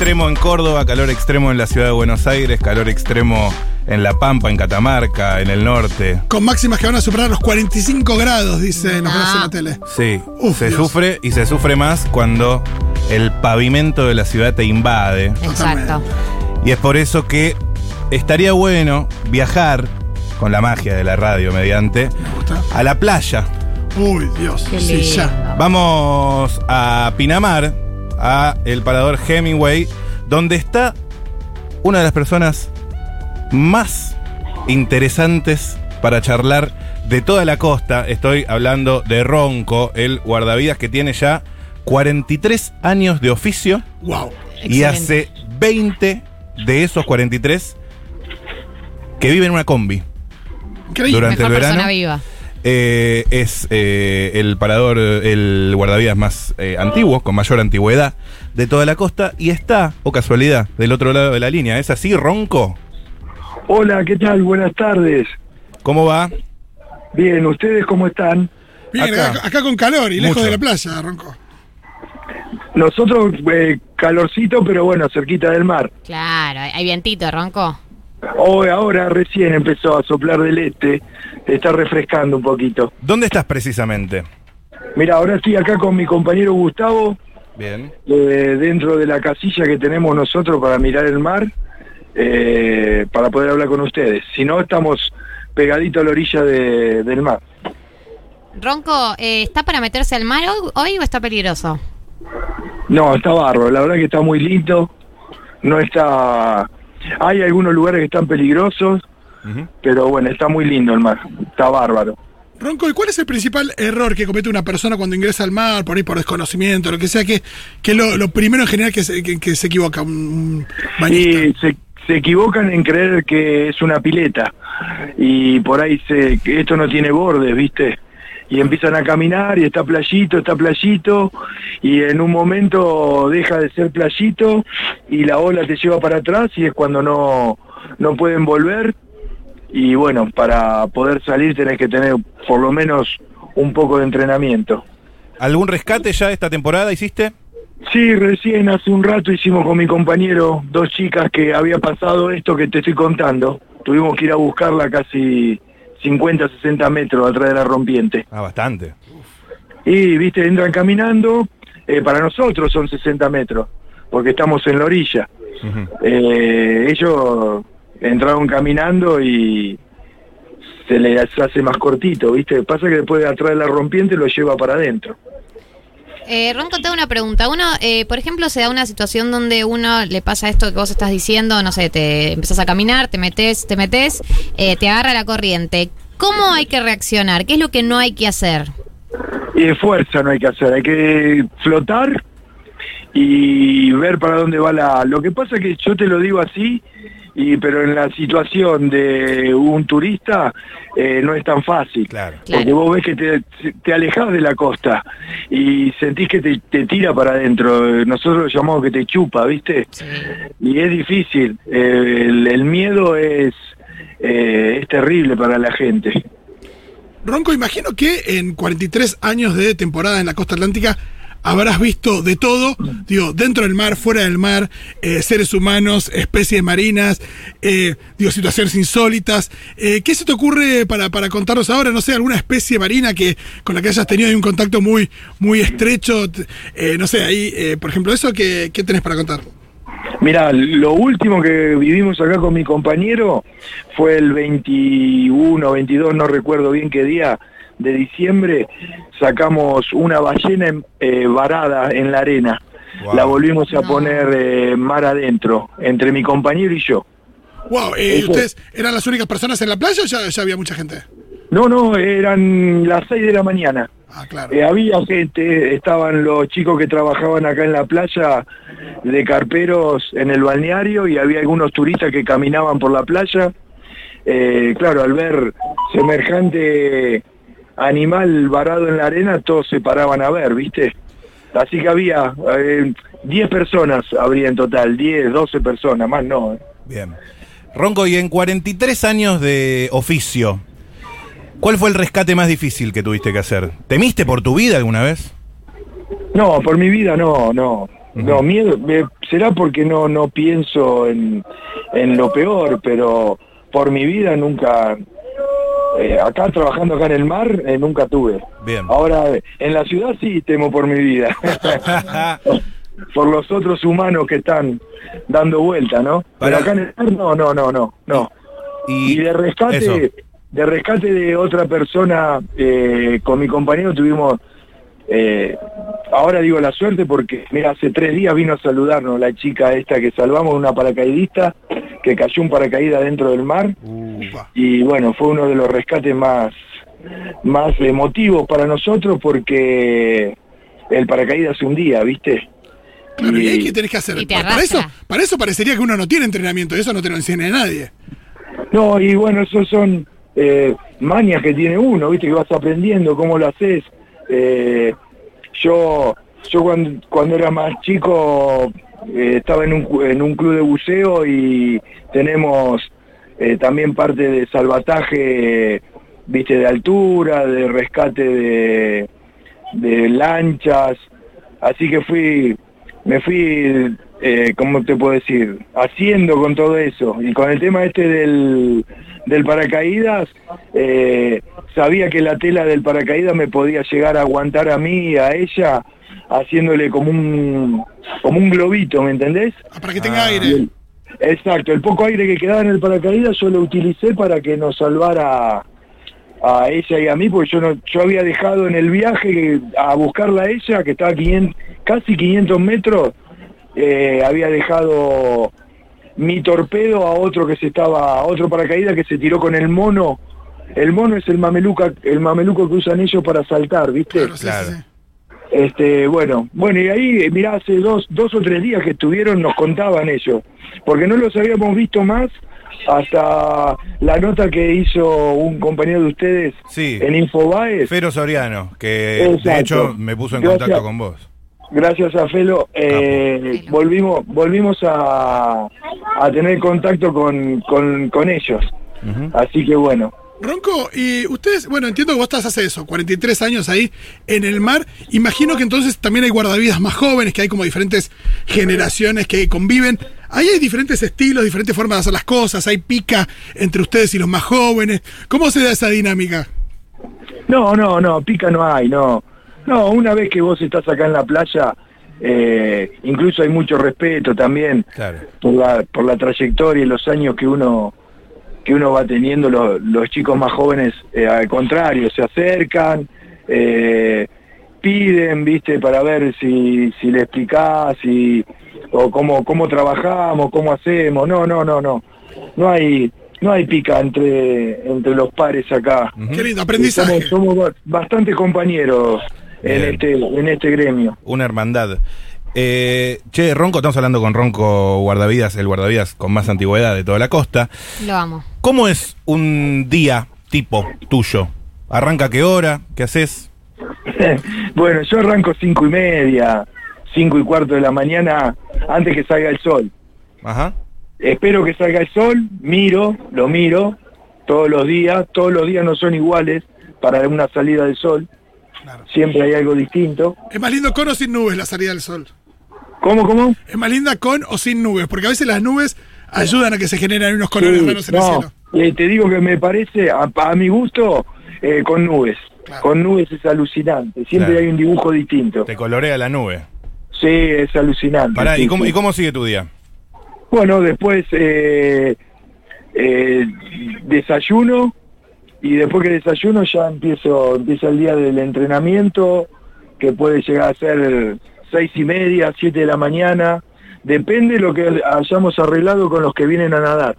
extremo en Córdoba, calor extremo en la ciudad de Buenos Aires, calor extremo en La Pampa, en Catamarca, en el norte. Con máximas que van a superar los 45 grados, dice, nos Ah. en la tele. Sí, Uf, se Dios. sufre y se sufre más cuando el pavimento de la ciudad te invade. Exacto. Y es por eso que estaría bueno viajar con la magia de la radio mediante Me gusta. a la playa. Uy, Dios. Qué Sí, lindo. ya. Vamos a Pinamar, a el parador Hemingway, donde está una de las personas más interesantes para charlar de toda la costa. Estoy hablando de Ronco, el guardavidas que tiene ya 43 años de oficio Wow. y Excelente. hace 20 de esos 43 que vive en una combi. Increíble. Durante Mejor el verano. persona viva. Eh, es eh, el parador, el guardavidas más eh, antiguo, con mayor antigüedad de toda la costa, y está, o casualidad, del otro lado de la línea. ¿Es así, Ronco? Hola, ¿qué tal? Buenas tardes. ¿Cómo va? Bien, ¿ustedes cómo están? Bien, acá. con calor y lejos Mucho. de la playa, Ronco. Nosotros, eh, calorcito, pero bueno, cerquita del mar. Claro, hay hay vientito, Ronco. Hoy, ahora recién empezó a soplar del este, está refrescando un poquito. ¿Dónde estás precisamente? Mira, ahora estoy acá con mi compañero Gustavo, Bien. eh, dentro de la casilla que tenemos nosotros para mirar el mar, eh, para poder hablar con ustedes. Si no, estamos pegaditos a la orilla de- del mar. Ronco, eh, ¿está para meterse al mar hoy, hoy o está peligroso? No, está bárbaro, la verdad que está muy lindo, no está... Hay algunos lugares que están peligrosos, pero bueno, está muy lindo el mar, está bárbaro. Ronco, ¿y cuál es el principal error que comete una persona cuando ingresa al mar, por ahí por desconocimiento, lo que sea, que, que es lo, lo primero en general que se, que, que se equivoca un, bañista? Se, se equivocan en creer que es una pileta y por ahí se, que esto no tiene bordes, ¿viste? Y empiezan a caminar y está playito, está playito y en un momento deja de ser playito y la ola te lleva para atrás y es cuando no, no pueden volver y bueno, para poder salir tenés que tener por lo menos un poco de entrenamiento. ¿Algún rescate ya esta temporada hiciste? Sí, recién hace un rato hicimos con mi compañero dos chicas que había pasado esto que te estoy contando. Tuvimos que ir a buscarla casi 50, 60 metros atrás de la rompiente. Ah, bastante. Y, viste, entran caminando, eh, para nosotros son 60 metros, porque estamos en la orilla. Eh, ellos entraron caminando y se les hace más cortito, viste. Pasa que después de atrás de la rompiente lo lleva para adentro. Eh, Ronco, te hago una pregunta. Uno, eh, por ejemplo, se da una situación donde uno le pasa esto que vos estás diciendo, no sé, te empezás a caminar, te metes, te metes, eh, te agarra la corriente. ¿Cómo hay que reaccionar? ¿Qué es lo que no hay que hacer? Y fuerza no hay que hacer, hay que flotar y ver para dónde va la... Lo que pasa es que yo te lo digo así, y pero en la situación de un turista eh, no es tan fácil. Claro. Claro. Porque vos ves que te, te alejas de la costa y sentís que te, te tira para adentro. Nosotros lo llamamos que te chupa, ¿viste? Sí. Y es difícil. Eh, el, el miedo es, eh, es terrible para la gente. Ronco, imagino que en 43 años de temporada en la costa atlántica habrás visto de todo, digo, dentro del mar, fuera del mar, eh, seres humanos, especies marinas, eh, digo, situaciones insólitas. Eh, ¿Qué se te ocurre para, para contarnos ahora? No sé, alguna especie marina que con la que hayas tenido un contacto muy, muy estrecho. eh, no sé, ahí, eh, por ejemplo, eso, ¿qué, ¿qué tenés para contar? Mira, lo último que vivimos acá con mi compañero fue el 21, 22, no recuerdo bien qué día de diciembre, sacamos una ballena en- eh, varada en la arena. Wow. La volvimos a No. poner eh, mar adentro, entre mi compañero y yo. Wow, eh, ¿y Eso. ¿ustedes eran las únicas personas en la playa o ya, ya había mucha gente? No, no, eran las 6 de la mañana. Ah, claro. Eh, había gente, estaban los chicos que trabajaban acá en la playa de carperos en el balneario y había algunos turistas que caminaban por la playa. Eh, claro, al ver semejante animal varado en la arena, todos se paraban a ver, ¿viste? Así que había eh, 10 personas, habría en total, 10, 12 personas, más no. eh. Bien. Ronco, y en 43 años de oficio, ¿cuál fue el rescate más difícil que tuviste que hacer? ¿Temiste por tu vida alguna vez? No, por mi vida no, no. No, miedo, eh, será porque no, no pienso en, en lo peor, pero por mi vida nunca, eh, acá trabajando acá en el mar, eh, nunca tuve. Bien. Ahora, en la ciudad sí temo por mi vida. por los otros humanos que están dando vuelta, ¿no? Pero acá en el mar no, no, no, no, no. y, Y de rescate, eso. de rescate de otra persona, eh, con mi compañero tuvimos, eh, ahora digo la suerte porque, mira, hace tres días vino a saludarnos la chica esta que salvamos, una paracaidista, que cayó un paracaídas dentro del mar, Upa. y bueno, fue uno de los rescates más, más emotivos para nosotros porque el paracaídas se hundía, ¿viste? Claro, ¿y Y- ahí qué tenés que hacer? Para, eso, para eso parecería que uno no tiene entrenamiento, y eso no te lo enseña nadie. No, y bueno, esos son eh, mañas que tiene uno, viste, que vas aprendiendo cómo lo haces. Eh, yo yo cuando, cuando era más chico eh, estaba en un, en un club de buceo y tenemos eh, también parte de salvataje, viste, de altura, de rescate de, de lanchas, así que fui, me fui, eh, ¿cómo te puedo decir? Haciendo con todo eso. Y con el tema este del, del paracaídas, eh, sabía que la tela del paracaídas me podía llegar a aguantar a mí y a ella, haciéndole como un, como un globito, ¿me entendés? Ah, Para que tenga Ah. Aire. exacto, el poco aire que quedaba en el paracaídas yo lo utilicé para que nos salvara a ella y a mí, porque yo no, yo había dejado en el viaje a buscarla a ella, que estaba a 500 casi 500 metros, eh, había dejado mi torpedo a otro que se estaba, a otro paracaídas que se tiró con el mono. El mono es el mameluca, el mameluco que usan ellos para saltar, ¿viste? Claro. Este, bueno, bueno, y ahí, mirá, hace dos, dos o tres días que estuvieron nos contaban ellos, porque no los habíamos visto más hasta la nota que hizo un compañero de ustedes Sí. en Infobae. Fero Soriano, que de hecho me puso en Gracias. contacto con vos. Gracias a Felo, eh, Felo. volvimos, volvimos a, a tener contacto con, con, con ellos. Así que bueno, Ronco, y ustedes, bueno, entiendo que vos estás hace eso, 43 años ahí en el mar. Imagino que entonces también hay guardavidas más jóvenes, que hay como diferentes generaciones que conviven. Ahí hay diferentes estilos, diferentes formas de hacer las cosas, hay pica entre ustedes y los más jóvenes. ¿Cómo se da esa dinámica? No, no, no, pica no hay, no. No, una vez que vos estás acá en la playa, eh, incluso hay mucho respeto también Claro. por la, por la trayectoria y los años que uno que uno va teniendo, lo- los chicos más jóvenes, eh, al contrario, se acercan, eh, piden, viste, para ver si, si le explicás, si, o cómo, cómo trabajamos, cómo hacemos. No, no, no, no. No hay, no hay pica entre, entre los pares acá. Qué lindo, aprendizaje. Somos, somos ba- bastante compañeros en Bien. este, en este gremio. Una hermandad. Eh, che, Ronco, estamos hablando con Ronco Guardavidas, el guardavidas con más antigüedad de toda la costa. Lo amo. ¿Cómo es un día tipo tuyo? ¿Arranca a qué hora? ¿Qué haces? bueno, yo arranco cinco y media, cinco y cuarto de la mañana antes que salga el sol. Ajá. Espero que salga el sol, miro, lo miro todos los días, todos los días no son iguales para una salida del sol, Claro. siempre hay algo distinto. Es más lindo con o sin nubes la salida del sol. ¿Cómo, cómo? Es más linda con o sin nubes, porque a veces las nubes ayudan a que se generen unos colores Sí, raros en el cielo. eh, te digo que me parece, a, a mi gusto, eh, con nubes. Claro. Con nubes es alucinante, siempre Claro. hay un dibujo distinto. Te colorea la nube. Sí, es alucinante. Pará, sí, ¿y, cómo, sí. ¿y cómo sigue tu día? Bueno, después eh, eh, desayuno y después que desayuno ya empiezo empieza el día del entrenamiento que puede llegar a ser seis y media, siete de la mañana, depende de lo que hayamos arreglado con los que vienen a nadar.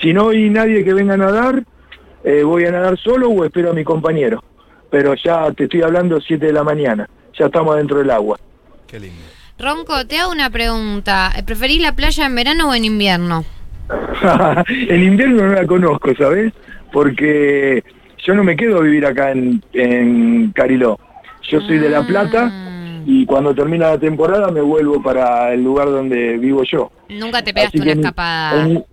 Si no hay nadie que venga a nadar, eh, voy a nadar solo o espero a mi compañero. Pero ya te estoy hablando siete de la mañana, ya estamos dentro del agua. Qué lindo. Ronco, te hago una pregunta. ¿Preferís la playa en verano o en invierno? en invierno no la conozco, ¿sabes? Porque yo no me quedo a vivir acá en, en Cariló. Yo soy de La Plata Mm. y cuando termina la temporada me vuelvo para el lugar donde vivo yo. Nunca te pegaste Así una escapada. en-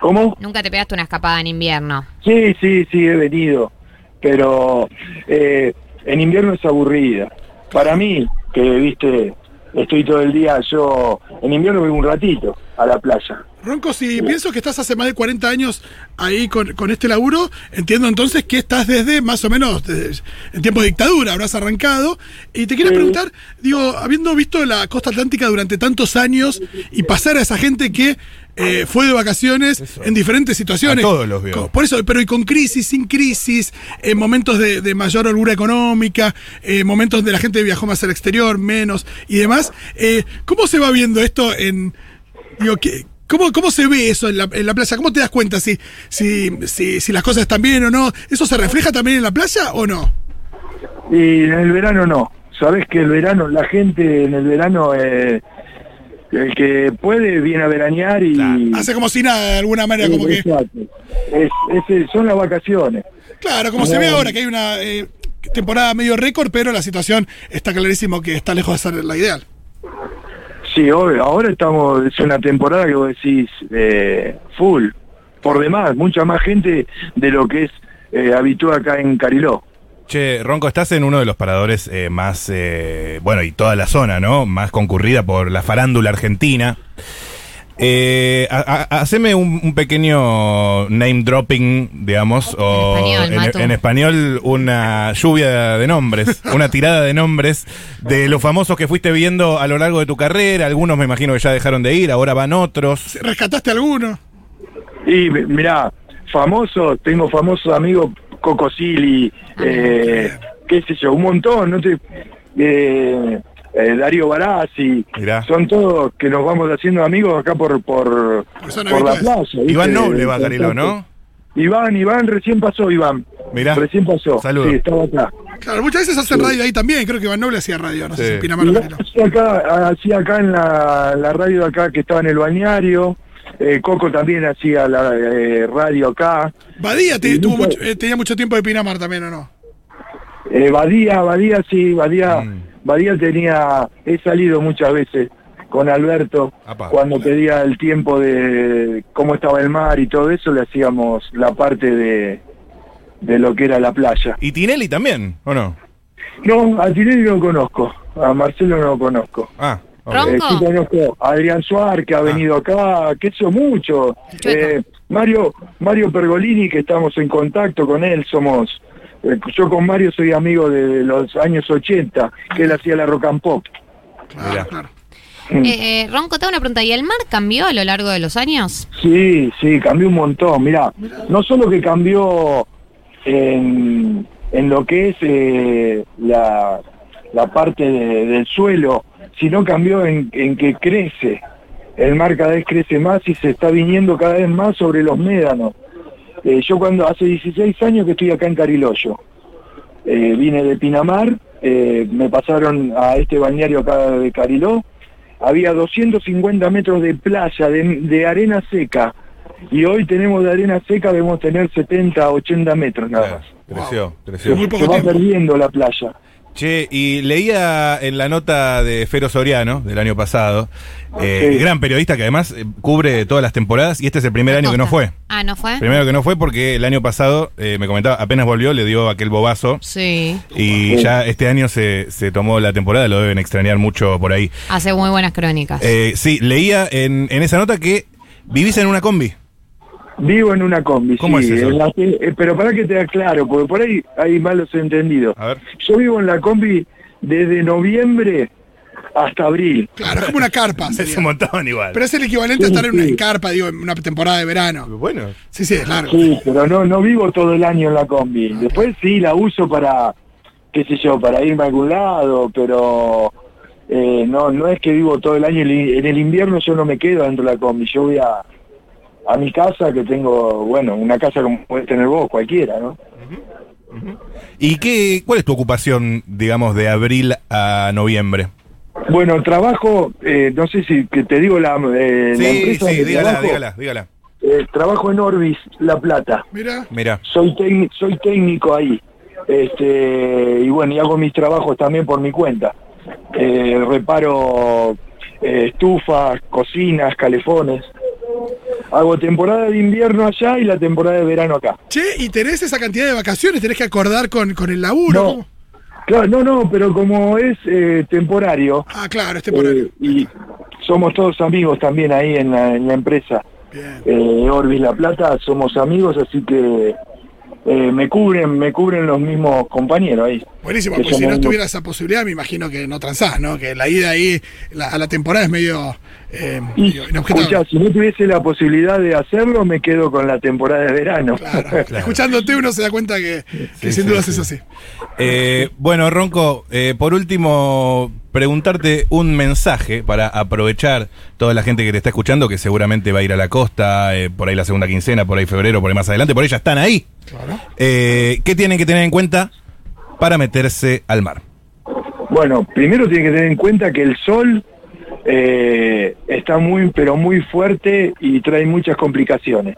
¿Cómo? Nunca te pegaste una escapada en invierno. Sí, sí, sí, he venido. Pero eh, en invierno es aburrida. Para mí, que viste, estoy todo el día, yo en invierno voy un ratito a la playa. Ronco, si pienso que estás hace más de 40 años ahí con, con este laburo, entiendo entonces que estás desde más o menos desde, en tiempo de dictadura, habrás arrancado. Y te quiero Sí. preguntar, digo, habiendo visto la costa atlántica durante tantos años y pasar a esa gente que eh, fue de vacaciones Eso. en diferentes situaciones. A todos los vio. Por eso, pero y con crisis, sin crisis, en momentos de, de mayor holgura económica, eh, momentos donde la gente viajó más al exterior, menos y demás. eh, ¿Cómo se va viendo esto en. Digo, ¿qué- ¿Cómo, ¿Cómo se ve eso en la, en la playa? ¿Cómo te das cuenta si, si, si, si las cosas están bien o no? ¿Eso se refleja también en la playa o no? Y en el verano no. Sabes que el verano, la gente en el verano, eh, el que puede viene a veranear y... Hace como si nada, de alguna manera, como que. Es- son las vacaciones. Claro, como se ve ahora, que hay una eh, temporada medio récord, pero la situación está clarísimo que está lejos de ser la ideal. Sí, obvio. Ahora estamos, es una temporada que vos decís eh, full, por demás, mucha más gente de lo que es eh, habitual acá en Cariló. Che, Ronco, estás en uno de los paradores eh, más, eh, bueno, y toda la zona, ¿no? Más concurrida por la farándula argentina. Eh, ha- ha- haceme un, un pequeño name dropping, digamos, o español, en, español una lluvia de nombres, una tirada de nombres de los famosos que fuiste viendo a lo largo de tu carrera. Algunos me imagino que ya dejaron de ir, ahora van otros. ¿Rescataste alguno? Y mi- mirá, famoso, tengo famosos amigos, Coco Silly, eh, qué sé yo, un montón, no te... eh, eh, Darío Barassi, Mirá. son todos que nos vamos haciendo amigos acá por por, Por la. ¿viste? Iván Noble va a Cariló, ¿no? Iván, Iván, recién pasó Iván. Mirá. Recién pasó. Saludos. Sí, estaba acá. Claro, muchas veces hacen radio ahí también. Creo que Van Noble hacía radio, no sé si en Pinamar Iván hacía acá, hacía acá en la, la radio de acá que estaba en el balneario. Eh, Coco también hacía la eh, radio acá. Badía te- tuvo mucho- eh, tenía mucho tiempo de Pinamar también, ¿o no? Eh, Badía, Badía, sí, Badía, Mm. Badía tenía, he salido muchas veces con Alberto, cuando pedía el tiempo de cómo estaba el mar y todo eso, le hacíamos la parte de, de lo que era la playa. Y Tinelli también, ¿o no? No, a Tinelli no lo conozco, a Marcelo no lo conozco. Ah, ok. Ron- Eh, conozco a Adrián Suárez, que ha venido acá, que eso mucho. Eh, Mario, Mario Pergolini, que estamos en contacto con él, somos... eh, yo con Mario soy amigo de los años 80, que él hacía la rock and pop. Claro, Mirá. claro. Mm. Eh, eh, Ronco, te hago una pregunta. ¿Y el mar cambió a lo largo de los años? Sí, sí, cambió un montón. Mirá, no solo que cambió en, en lo que es eh, la, la parte de- del suelo, sino cambió en, en que crece. El mar cada vez crece más y se está viniendo cada vez más sobre los médanos. Eh, yo cuando hace 16 años que estoy acá en Cariloyo, Eh, vine de Pinamar, eh, me pasaron a este balneario acá de Cariló, había 250 metros de playa, de, de arena seca, y hoy tenemos de arena seca, debemos tener 70, 80 metros nada más. creció, creció. Se va tiempo. perdiendo la playa. Che, y leía en la nota de Fero Soriano del año pasado, eh, Sí. gran periodista que además eh, cubre todas las temporadas y este es el primer año que no fue. Ah, ¿no fue? Primero que no fue porque el año pasado, eh, me comentaba, apenas volvió, le dio aquel bobazo Sí. y Sí. ya este año se, se tomó la temporada, lo deben extrañar mucho por ahí. Hace muy buenas crónicas. Eh, sí, leía en, en esa nota que vivís en una combi. Vivo en una combi, ¿Cómo sí, es eso? en la que- eh, pero para que te aclaro, porque por ahí hay malos entendidos. A ver. Yo vivo en la combi desde noviembre hasta abril. Claro, es como una carpa. Es un montón igual. Pero es el equivalente a Sí, estar en una carpa, digo, en una temporada de verano. Bueno, Sí, sí, es largo. Sí, pero no no vivo todo el año en la combi. Después sí la uso para, qué sé yo, para irme a algún lado, pero eh, no no es que vivo todo el año. En el- En el invierno yo no me quedo dentro de la combi. Yo voy a, a mi casa, que tengo, bueno, una casa como puedes tener vos, cualquiera, ¿no? ¿y qué, cuál es tu ocupación, digamos, de abril a noviembre? Bueno, trabajo, eh, no sé si que te digo la, eh, la Sí, empresa sí, dígala, trabajo. dígala, dígala. Eh, trabajo en Orbis, La Plata. Mira, Mira. soy técnico soy técnico ahí este y bueno y hago mis trabajos también por mi cuenta Eh, reparo eh, estufas cocinas calefones hago temporada de invierno allá y la temporada de verano acá che, y tenés esa cantidad de vacaciones, tenés que acordar con, con el laburo. No. Claro, no, no, pero como es eh, temporario, Ah, claro, este por eh, y somos todos amigos también ahí en la, en la empresa Bien. eh, Orbis La Plata, somos amigos, así que eh, me cubren, me cubren los mismos compañeros ahí. Buenísimo, Que pues si no tuviera esa posibilidad, me imagino que no transás, ¿no? Que la ida ahí la- a la temporada es medio, eh, Y, medio inobjetable. escuchá, si no tuviese la posibilidad de hacerlo, me quedo con la temporada de verano. Claro. Escuchándote uno se da cuenta que, que Sí, sin sí, dudas sí. es así. Eh, bueno, Ronco, eh, por último, preguntarte un mensaje para aprovechar toda la gente que te está escuchando, que seguramente va a ir a la costa, eh, por ahí la segunda quincena, por ahí febrero, por ahí más adelante, por ahí ya están ahí. Claro. Eh, ¿Qué tienen que tener en cuenta para meterse al mar? Bueno, primero tiene que tener en cuenta que el sol eh, está muy, pero muy fuerte y trae muchas complicaciones.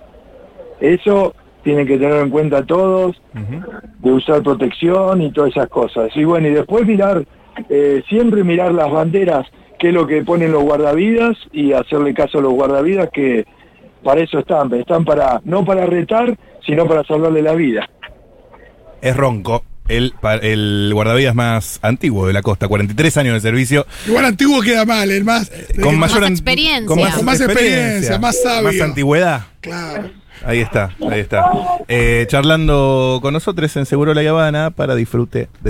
Eso tienen que tener en cuenta todos, de usar protección y todas esas cosas. Y bueno, y después mirar, eh, siempre mirar las banderas, qué es lo que ponen los guardavidas y hacerle caso a los guardavidas que para eso están, están para, no para retar, sino para salvarle la vida. Es Ronco, el, el guardavidas más antiguo de la costa, 43 años de servicio. Igual antiguo queda mal, el más. Con el mayor Más experiencia. Con más experiencia, más sabio. Más antigüedad. Claro. Ahí está, ahí está. Eh, charlando con nosotros en Seguro La Habana para disfrute de